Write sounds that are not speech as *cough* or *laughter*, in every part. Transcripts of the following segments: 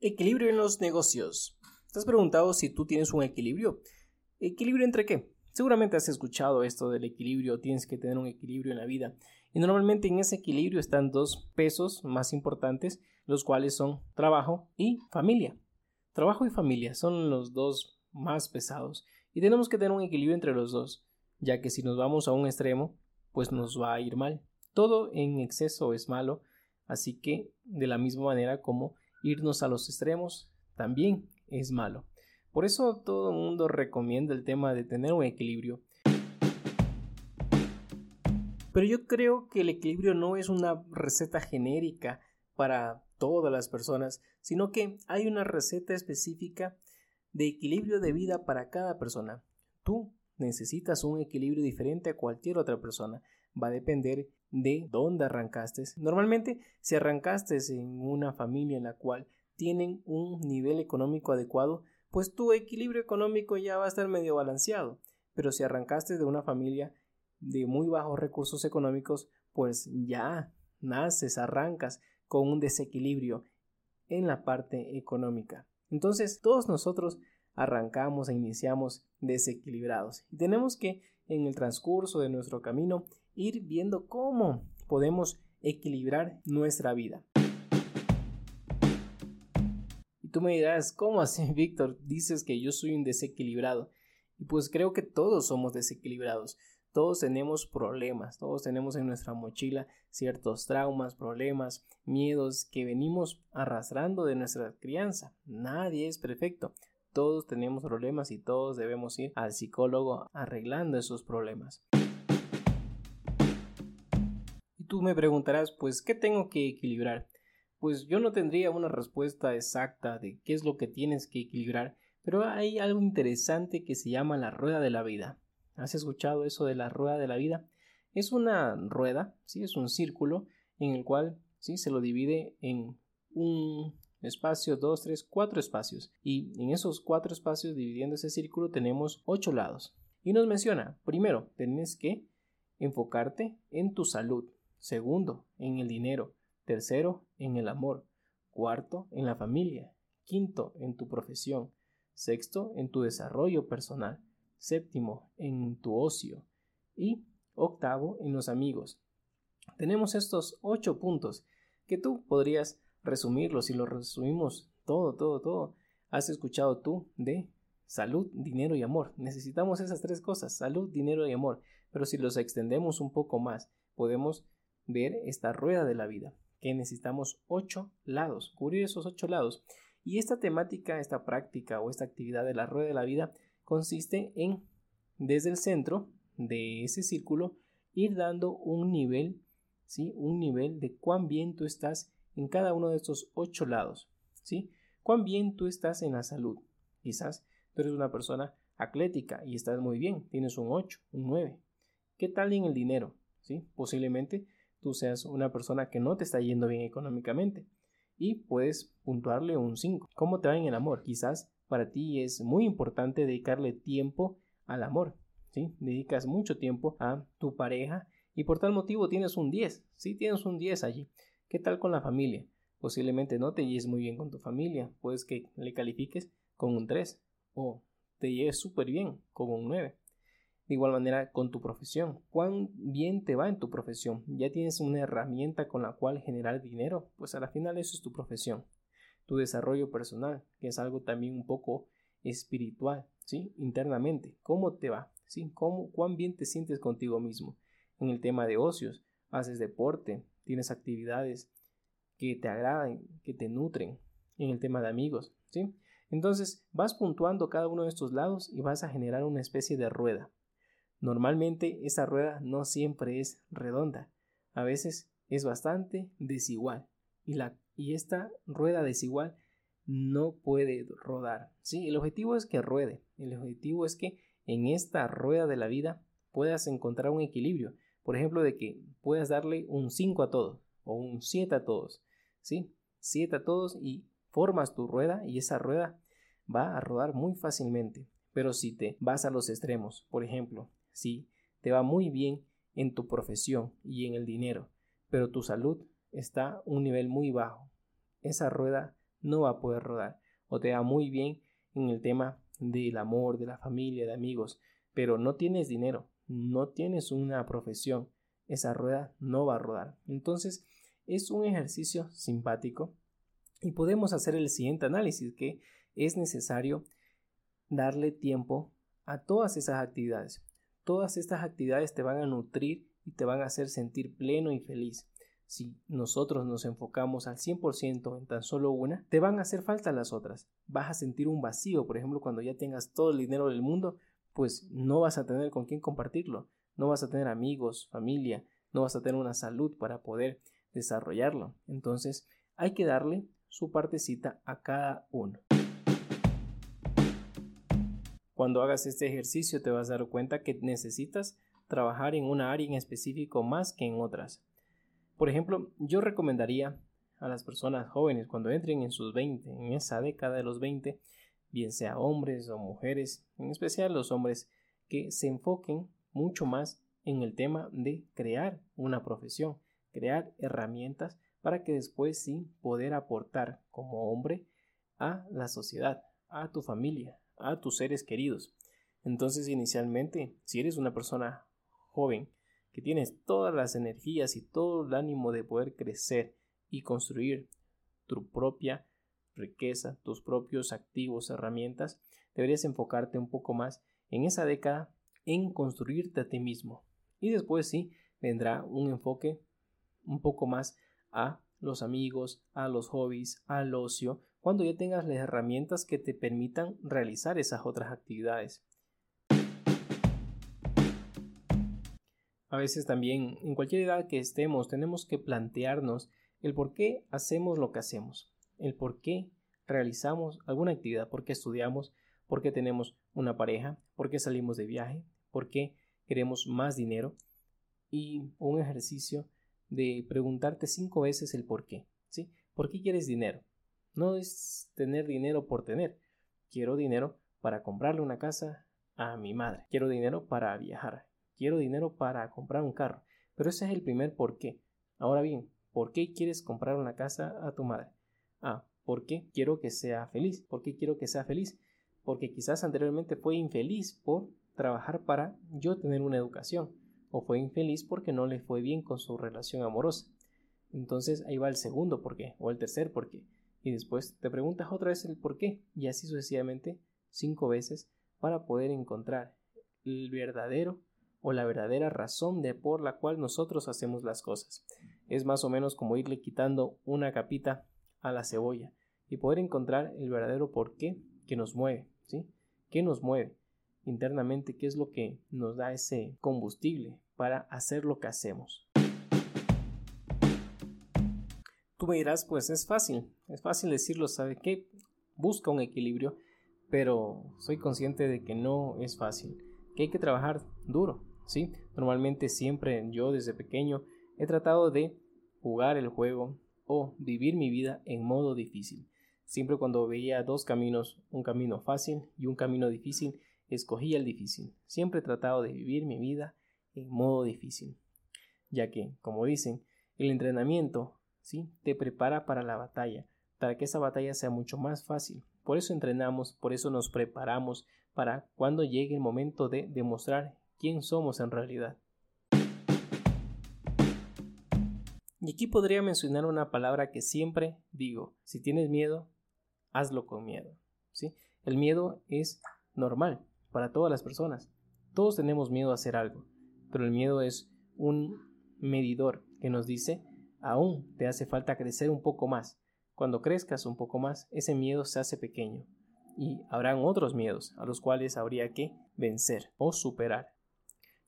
Equilibrio en los negocios. ¿Te has preguntado si tú tienes un equilibrio? ¿Equilibrio entre qué? Seguramente has escuchado esto del equilibrio, tienes que tener un equilibrio en la vida. Y normalmente en ese equilibrio están dos pesos más importantes, los cuales son trabajo y familia. Trabajo y familia son los dos más pesados y tenemos que tener un equilibrio entre los dos, ya que si nos vamos a un extremo, pues nos va a ir mal. Todo en exceso es malo, así que de la misma manera como irnos a los extremos también es malo. Por eso todo el mundo recomienda el tema de tener un equilibrio. Pero yo creo que el equilibrio no es una receta genérica para todas las personas, sino que hay una receta específica de equilibrio de vida para cada persona. Tú necesitas un equilibrio diferente a cualquier otra persona. Va a depender de dónde arrancaste. Normalmente, si arrancaste en una familia en la cual tienen un nivel económico adecuado, pues tu equilibrio económico ya va a estar medio balanceado. Pero si arrancaste de una familia de muy bajos recursos económicos, pues ya naces, arrancas con un desequilibrio en la parte económica. Entonces, todos nosotros arrancamos e iniciamos desequilibrados y tenemos que en el transcurso de nuestro camino ir viendo cómo podemos equilibrar nuestra vida. Y tú me dirás, ¿cómo así, *laughs* Víctor? Dices que yo soy un desequilibrado. Y pues creo que todos somos desequilibrados. Todos tenemos problemas, todos tenemos en nuestra mochila ciertos traumas, problemas, miedos que venimos arrastrando de nuestra crianza. Nadie es perfecto. Todos tenemos problemas y todos debemos ir al psicólogo arreglando esos problemas. Tú me preguntarás, pues, ¿qué tengo que equilibrar? Pues yo no tendría una respuesta exacta de qué es lo que tienes que equilibrar, pero hay algo interesante que se llama la rueda de la vida. ¿Has escuchado eso de la rueda de la vida? Es una rueda, ¿sí? es un círculo en el cual ¿sí? se lo divide en un espacio, dos, tres, cuatro espacios. Y en esos cuatro espacios, dividiendo ese círculo, tenemos ocho lados. Y nos menciona, primero, tienes que enfocarte en tu salud. Segundo, en el dinero. Tercero, en el amor. Cuarto, en la familia. Quinto, en tu profesión. Sexto, en tu desarrollo personal. Séptimo, en tu ocio. Y octavo, en los amigos. Tenemos estos ocho puntos que tú podrías resumirlo, si lo resumimos todo, todo, todo, has escuchado tú de salud, dinero y amor. Necesitamos esas tres cosas, salud, dinero y amor. Pero si los extendemos un poco más, podemos ver esta rueda de la vida, que necesitamos ocho lados, cubrir esos ocho lados. Y esta temática, esta práctica o esta actividad de la rueda de la vida consiste en, desde el centro de ese círculo, ir dando un nivel, ¿sí? Un nivel de cuán bien tú estás en cada uno de estos ocho lados. ¿sí? Cuán bien tú estás en la salud. Quizás tú eres una persona atlética y estás muy bien, tienes un 8, un 9. ¿Qué tal en el dinero? ¿Sí? Posiblemente tú seas una persona que no te está yendo bien económicamente y puedes puntuarle un 5. ¿Cómo te va en el amor? Quizás para ti es muy importante dedicarle tiempo al amor. ¿sí? Dedicas mucho tiempo a tu pareja y por tal motivo tienes un 10. Sí, tienes un 10 allí. ¿Qué tal con la familia? Posiblemente no te lleves muy bien con tu familia, puedes que le califiques con un 3 o te lleves súper bien con un 9. De igual manera con tu profesión, ¿cuán bien te va en tu profesión? ¿Ya tienes una herramienta con la cual generar dinero? Pues a la final eso es tu profesión. Tu desarrollo personal, que es algo también un poco espiritual, ¿sí? Internamente, ¿cómo te va? ¿Cómo, ¿Cuán bien te sientes contigo mismo? En el tema de ocios, haces deporte, tienes actividades que te agradan, que te nutren en el tema de amigos, ¿sí? Entonces vas puntuando cada uno de estos lados y vas a generar una especie de rueda. Normalmente esa rueda no siempre es redonda, a veces es bastante desigual y, la, y esta rueda desigual no puede rodar. ¿sí? El objetivo es que ruede, el objetivo es que en esta rueda de la vida puedas encontrar un equilibrio por ejemplo, de que puedas darle un 5 a todos o un 7 a todos, ¿sí? 7 a todos y formas tu rueda y esa rueda va a rodar muy fácilmente. Pero si te vas a los extremos, por ejemplo, si te va muy bien en tu profesión y en el dinero, pero tu salud está a un nivel muy bajo, esa rueda no va a poder rodar. O te va muy bien en el tema del amor, de la familia, de amigos, pero no tienes dinero, no tienes una profesión, esa rueda no va a rodar. Entonces, es un ejercicio simpático y podemos hacer el siguiente análisis que es necesario darle tiempo a todas esas actividades. Todas estas actividades te van a nutrir y te van a hacer sentir pleno y feliz. Si nosotros nos enfocamos al 100% en tan solo una, te van a hacer falta las otras. Vas a sentir un vacío, por ejemplo, cuando ya tengas todo el dinero del mundo, pues no vas a tener con quién compartirlo, no vas a tener amigos, familia, no vas a tener una salud para poder desarrollarlo. Entonces, hay que darle su partecita a cada uno. Cuando hagas este ejercicio te vas a dar cuenta que necesitas trabajar en una área en específico más que en otras. Por ejemplo, yo recomendaría a las personas jóvenes cuando entren en sus 20, en esa década de los 20, bien sea hombres o mujeres, en especial los hombres, que se enfoquen mucho más en el tema de crear una profesión, crear herramientas para que después sí poder aportar como hombre a la sociedad, a tu familia, a tus seres queridos. Entonces, inicialmente, si eres una persona joven que tienes todas las energías y todo el ánimo de poder crecer y construir tu propia riqueza, tus propios activos, herramientas, deberías enfocarte un poco más en esa década en construirte a ti mismo. Y después sí vendrá un enfoque un poco más a los amigos, a los hobbies, al ocio, cuando ya tengas las herramientas que te permitan realizar esas otras actividades. A veces también, en cualquier edad que estemos, tenemos que plantearnos el por qué hacemos lo que hacemos, el por qué realizamos alguna actividad, por qué estudiamos, por qué tenemos una pareja, por qué salimos de viaje, por qué queremos más dinero y un ejercicio de preguntarte cinco veces el por qué, ¿sí? ¿Por qué quieres dinero? No es tener dinero por tener. Quiero dinero para comprarle una casa a mi madre. Quiero dinero para viajar. Quiero dinero para comprar un carro. Pero ese es el primer por qué. Ahora bien, ¿por qué quieres comprar una casa a tu madre? Ah, ¿por qué quiero que sea feliz? ¿Por qué quiero que sea feliz? Porque quizás anteriormente fue infeliz por trabajar para yo tener una educación. O fue infeliz porque no le fue bien con su relación amorosa. Entonces ahí va el segundo por qué. O el tercer por qué y después te preguntas otra vez el por qué y así sucesivamente cinco veces para poder encontrar el verdadero o la verdadera razón de por la cual nosotros hacemos las cosas. Es más o menos como irle quitando una capita a la cebolla y poder encontrar el verdadero por qué que nos mueve, ¿sí? ¿Qué nos mueve internamente? ¿Qué es lo que nos da ese combustible para hacer lo que hacemos? Tú me dirás, pues es fácil, es fácil decirlo, ¿sabe qué? Busca un equilibrio, pero soy consciente de que no es fácil, que hay que trabajar duro, ¿sí? Normalmente siempre yo desde pequeño he tratado de jugar el juego o vivir mi vida en modo difícil. Siempre cuando veía dos caminos, un camino fácil y un camino difícil, escogía el difícil. Siempre he tratado de vivir mi vida en modo difícil, ya que, como dicen, el entrenamiento ¿sí? Te prepara para la batalla, para que esa batalla sea mucho más fácil. Por eso entrenamos, por eso nos preparamos para cuando llegue el momento de demostrar quién somos en realidad. Y aquí podría mencionar una palabra que siempre digo, si tienes miedo, hazlo con miedo. ¿sí? El miedo es normal para todas las personas. Todos tenemos miedo a hacer algo, pero el miedo es un medidor que nos dice aún te hace falta crecer un poco más. Cuando crezcas un poco más, ese miedo se hace pequeño y habrán otros miedos a los cuales habría que vencer o superar.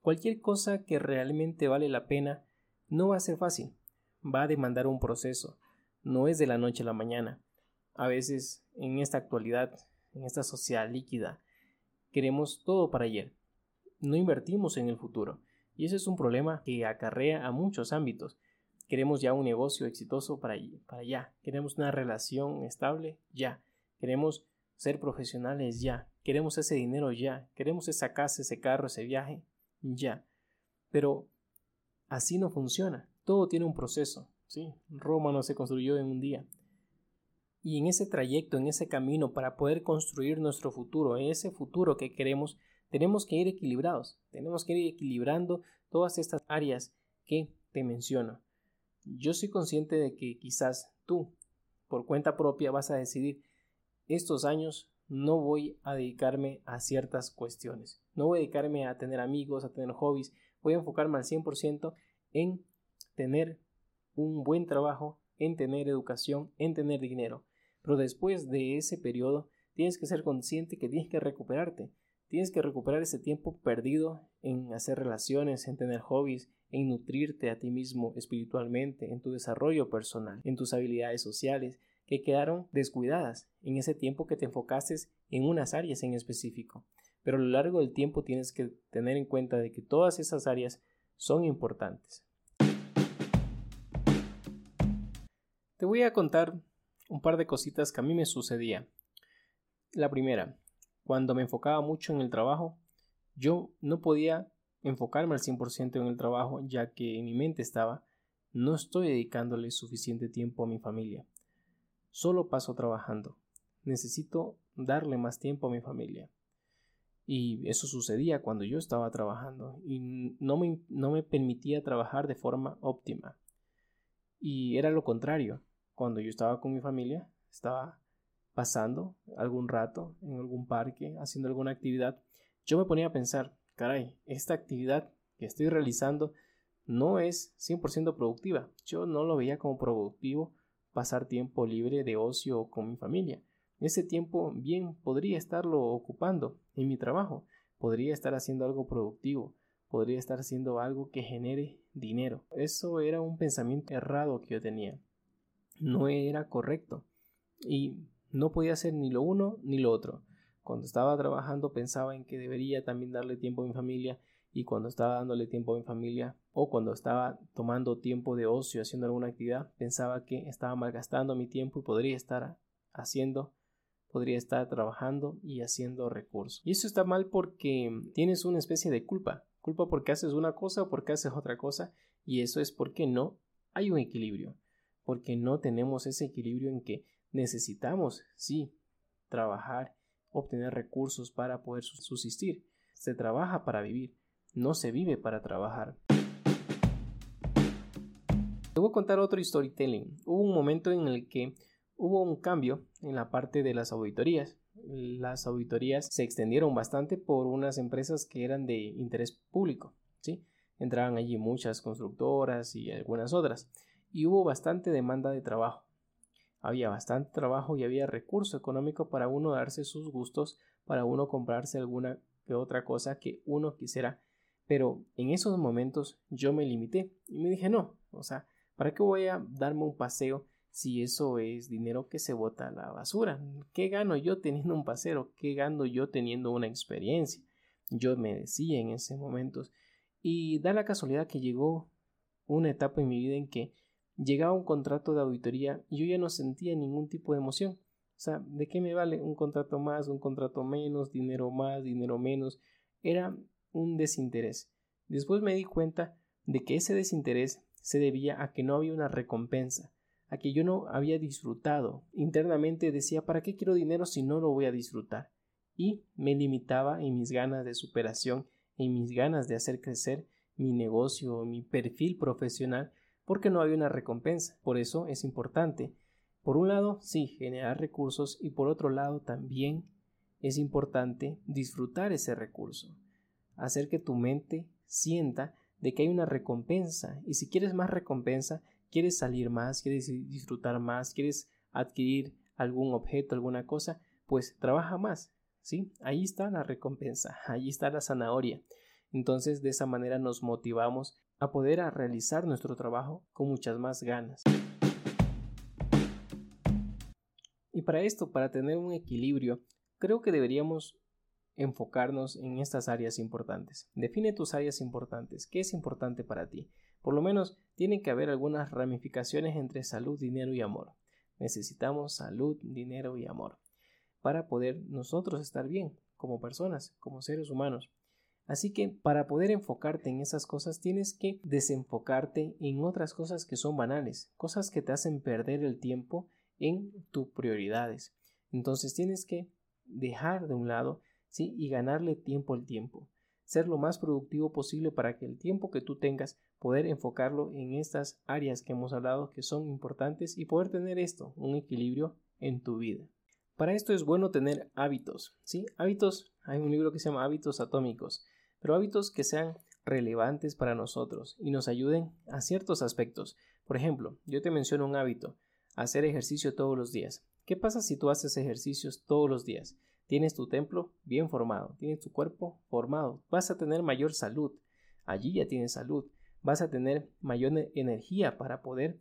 Cualquier cosa que realmente vale la pena no va a ser fácil, va a demandar un proceso, no es de la noche a la mañana. A veces en esta actualidad, en esta sociedad líquida, queremos todo para ayer. No invertimos en el futuro y ese es un problema que acarrea a muchos ámbitos Queremos ya un negocio exitoso para, para ya. Queremos una relación estable ya. Queremos ser profesionales ya. Queremos ese dinero ya. Queremos esa casa, ese carro, ese viaje ya. Pero así no funciona. Todo tiene un proceso. ¿sí? Roma no se construyó en un día. Y en ese trayecto, en ese camino para poder construir nuestro futuro, ese futuro que queremos, tenemos que ir equilibrados, tenemos que ir equilibrando todas estas áreas que te menciono. Yo soy consciente de que quizás tú, por cuenta propia, vas a decidir estos años no voy a dedicarme a ciertas cuestiones. No voy a dedicarme a tener amigos, a tener hobbies. Voy a enfocarme al 100% en tener un buen trabajo, en tener educación, en tener dinero. Pero después de ese periodo, tienes que ser consciente que tienes que recuperarte. Tienes que recuperar ese tiempo perdido en hacer relaciones, en tener hobbies, en nutrirte a ti mismo espiritualmente, en tu desarrollo personal, en tus habilidades sociales, que quedaron descuidadas en ese tiempo que te enfocaste en unas áreas en específico. Pero a lo largo del tiempo tienes que tener en cuenta de que todas esas áreas son importantes. Te voy a contar un par de cositas que a mí me sucedía. La primera, cuando me enfocaba mucho en el trabajo, yo no podía enfocarme al 100% en el trabajo ya que en mi mente estaba no estoy dedicándole suficiente tiempo a mi familia. Solo paso trabajando. Necesito darle más tiempo a mi familia. Y eso sucedía cuando yo estaba trabajando y no me, no me permitía trabajar de forma óptima. Y era lo contrario. Cuando yo estaba con mi familia, estaba pasando algún rato en algún parque, haciendo alguna actividad, yo me ponía a pensar, caray, esta actividad que estoy realizando no es 100% productiva. Yo no lo veía como productivo pasar tiempo libre de ocio con mi familia. Ese tiempo bien podría estarlo ocupando en mi trabajo, podría estar haciendo algo productivo, podría estar haciendo algo que genere dinero. Eso era un pensamiento errado que yo tenía. No era correcto. Y no podía hacer ni lo uno ni lo otro. Cuando estaba trabajando pensaba en que debería también darle tiempo a mi familia y cuando estaba dándole tiempo a mi familia o cuando estaba tomando tiempo de ocio haciendo alguna actividad, pensaba que estaba malgastando mi tiempo y podría estar haciendo, podría estar trabajando y haciendo recursos. Y eso está mal porque tienes una especie de culpa, culpa porque haces una cosa o porque haces otra cosa y eso es porque no hay un equilibrio, porque no tenemos ese equilibrio en que necesitamos, sí, trabajar, obtener recursos para poder subsistir. Se trabaja para vivir, no se vive para trabajar. Te voy a contar otro storytelling. Hubo un momento en el que hubo un cambio en la parte de las auditorías. Las auditorías se extendieron bastante por unas empresas que eran de interés público. ¿sí? Entraban allí muchas constructoras y algunas otras. Y hubo bastante demanda de trabajo. Había bastante trabajo y había recurso económico para uno darse sus gustos, para uno comprarse alguna que otra cosa que uno quisiera pero en esos momentos yo me limité y me dije, no, o sea, ¿para qué voy a darme un paseo si eso es dinero que se bota a la basura? ¿Qué gano yo teniendo un paseo? ¿Qué gano yo teniendo una experiencia? Yo me decía en ese momento. Y da la casualidad que llegó una etapa en mi vida en que llegaba un contrato de auditoría y yo ya no sentía ningún tipo de emoción. O sea, ¿de qué me vale un contrato más, un contrato menos, dinero más, dinero menos? Era un desinterés. Después me di cuenta de que ese desinterés se debía a que no había una recompensa, a que yo no había disfrutado. Internamente decía ¿para qué quiero dinero si no lo voy a disfrutar? Y me limitaba en mis ganas de superación, en mis ganas de hacer crecer mi negocio, mi perfil profesional, porque no había una recompensa. Por eso es importante, por un lado, sí, generar recursos y por otro lado también es importante disfrutar ese recurso hacer que tu mente sienta de que hay una recompensa y si quieres más recompensa, quieres salir más, quieres disfrutar más, quieres adquirir algún objeto, alguna cosa, pues trabaja más, ¿sí? Ahí está la recompensa, ahí está la zanahoria. Entonces de esa manera nos motivamos a poder realizar nuestro trabajo con muchas más ganas. Y para esto, para tener un equilibrio, creo que deberíamos enfocarnos en estas áreas importantes. Define tus áreas importantes. ¿Qué es importante para ti? Por lo menos tiene que haber algunas ramificaciones entre salud, dinero y amor. Necesitamos salud, dinero y amor para poder nosotros estar bien como personas, como seres humanos. Así que para poder enfocarte en esas cosas tienes que desenfocarte en otras cosas que son banales, cosas que te hacen perder el tiempo en tus prioridades. Entonces tienes que dejar de un lado, ¿sí? Y ganarle tiempo al tiempo. Ser lo más productivo posible para que el tiempo que tú tengas poder enfocarlo en estas áreas que hemos hablado que son importantes y poder tener esto, un equilibrio en tu vida. Para esto es bueno tener hábitos, ¿sí? Hábitos, hay un libro que se llama Hábitos Atómicos, pero hábitos que sean relevantes para nosotros y nos ayuden a ciertos aspectos. Por ejemplo, yo te menciono un hábito, hacer ejercicio todos los días. ¿Qué pasa si tú haces ejercicios todos los días? Tienes tu templo bien formado, tienes tu cuerpo formado, vas a tener mayor salud. Allí ya tienes salud, vas a tener mayor energía para poder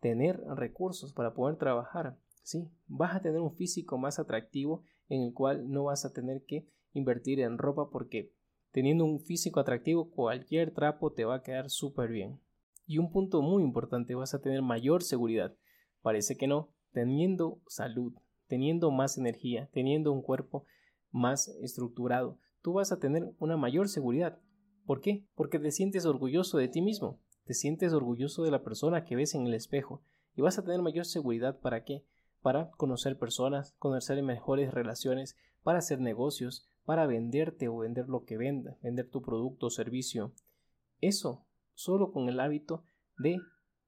tener recursos, para poder trabajar. ¿sí? Vas a tener un físico más atractivo en el cual no vas a tener que invertir en ropa porque teniendo un físico atractivo cualquier trapo te va a quedar súper bien. Y un punto muy importante, vas a tener mayor seguridad. Parece que no, teniendo salud, teniendo más energía, teniendo un cuerpo más estructurado, tú vas a tener una mayor seguridad. ¿Por qué? Porque te sientes orgulloso de ti mismo, te sientes orgulloso de la persona que ves en el espejo y vas a tener mayor seguridad para qué? Para conocer personas, conocer mejores relaciones, para hacer negocios, para venderte o vender lo que venda, vender tu producto o servicio. Eso solo con el hábito de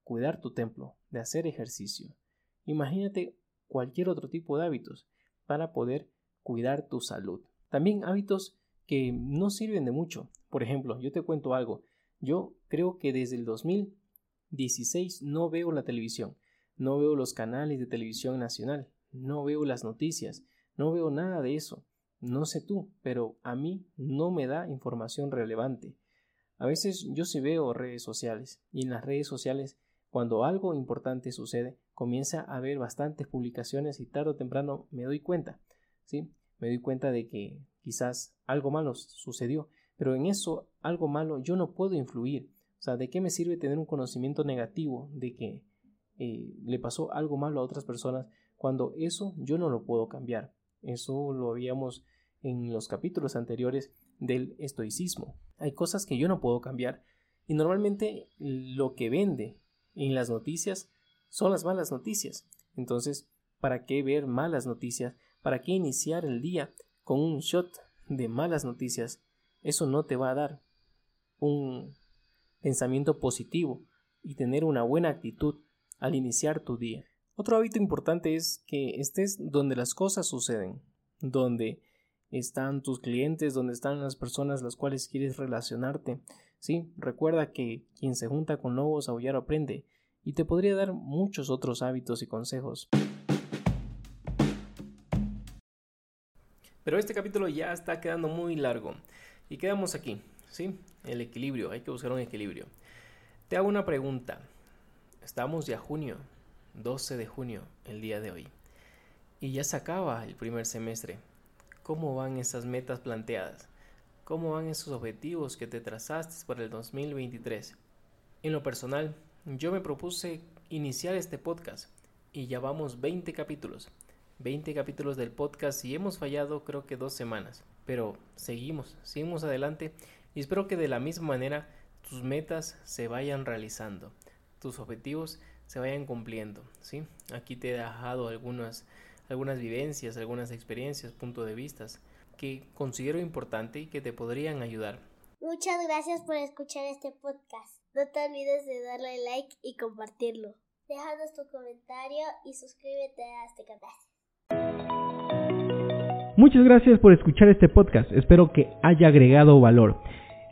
cuidar tu templo, de hacer ejercicio. Imagínate cualquier otro tipo de hábitos para poder cuidar tu salud. También hábitos que no sirven de mucho. Por ejemplo, yo te cuento algo. Yo creo que desde el 2016 no veo la televisión, no veo los canales de televisión nacional, no veo las noticias, no veo nada de eso. No sé tú, pero a mí no me da información relevante. A veces yo sí veo redes sociales y en las redes sociales cuando algo importante sucede, comienza a haber bastantes publicaciones y tarde o temprano me doy cuenta, ¿sí? Me doy cuenta de que quizás algo malo sucedió, pero en eso algo malo yo no puedo influir. O sea, ¿de qué me sirve tener un conocimiento negativo de que eh, le pasó algo malo a otras personas cuando eso yo no lo puedo cambiar? Eso lo habíamos en los capítulos anteriores del estoicismo. Hay cosas que yo no puedo cambiar y normalmente lo que vende en las noticias son las malas noticias. Entonces, ¿para qué ver malas noticias? ¿Para qué iniciar el día con un shot de malas noticias? Eso no te va a dar un pensamiento positivo y tener una buena actitud al iniciar tu día. Otro hábito importante es que estés donde las cosas suceden, donde están tus clientes, donde están las personas las cuales quieres relacionarte, Sí, recuerda que quien se junta con lobos aullar aprende, y te podría dar muchos otros hábitos y consejos. Pero este capítulo ya está quedando muy largo y quedamos aquí, ¿sí? El equilibrio, hay que buscar un equilibrio. Te hago una pregunta. Estamos ya junio, 12 de junio, el día de hoy. Y ya se acaba el primer semestre. ¿Cómo van esas metas planteadas? ¿Cómo van esos objetivos que te trazaste para el 2023? En lo personal, yo me propuse iniciar este podcast y ya vamos 20 capítulos. 20 capítulos del podcast y hemos fallado creo que dos semanas. Pero seguimos, seguimos adelante y espero que de la misma manera tus metas se vayan realizando, tus objetivos se vayan cumpliendo. ¿sí? Aquí te he dejado algunas, algunas vivencias, algunas experiencias, puntos de vistas que considero importante y que te podrían ayudar. Muchas gracias por escuchar este podcast. No te olvides de darle like y compartirlo. Déjanos tu comentario y suscríbete a este canal. Muchas gracias por escuchar este podcast. Espero que haya agregado valor.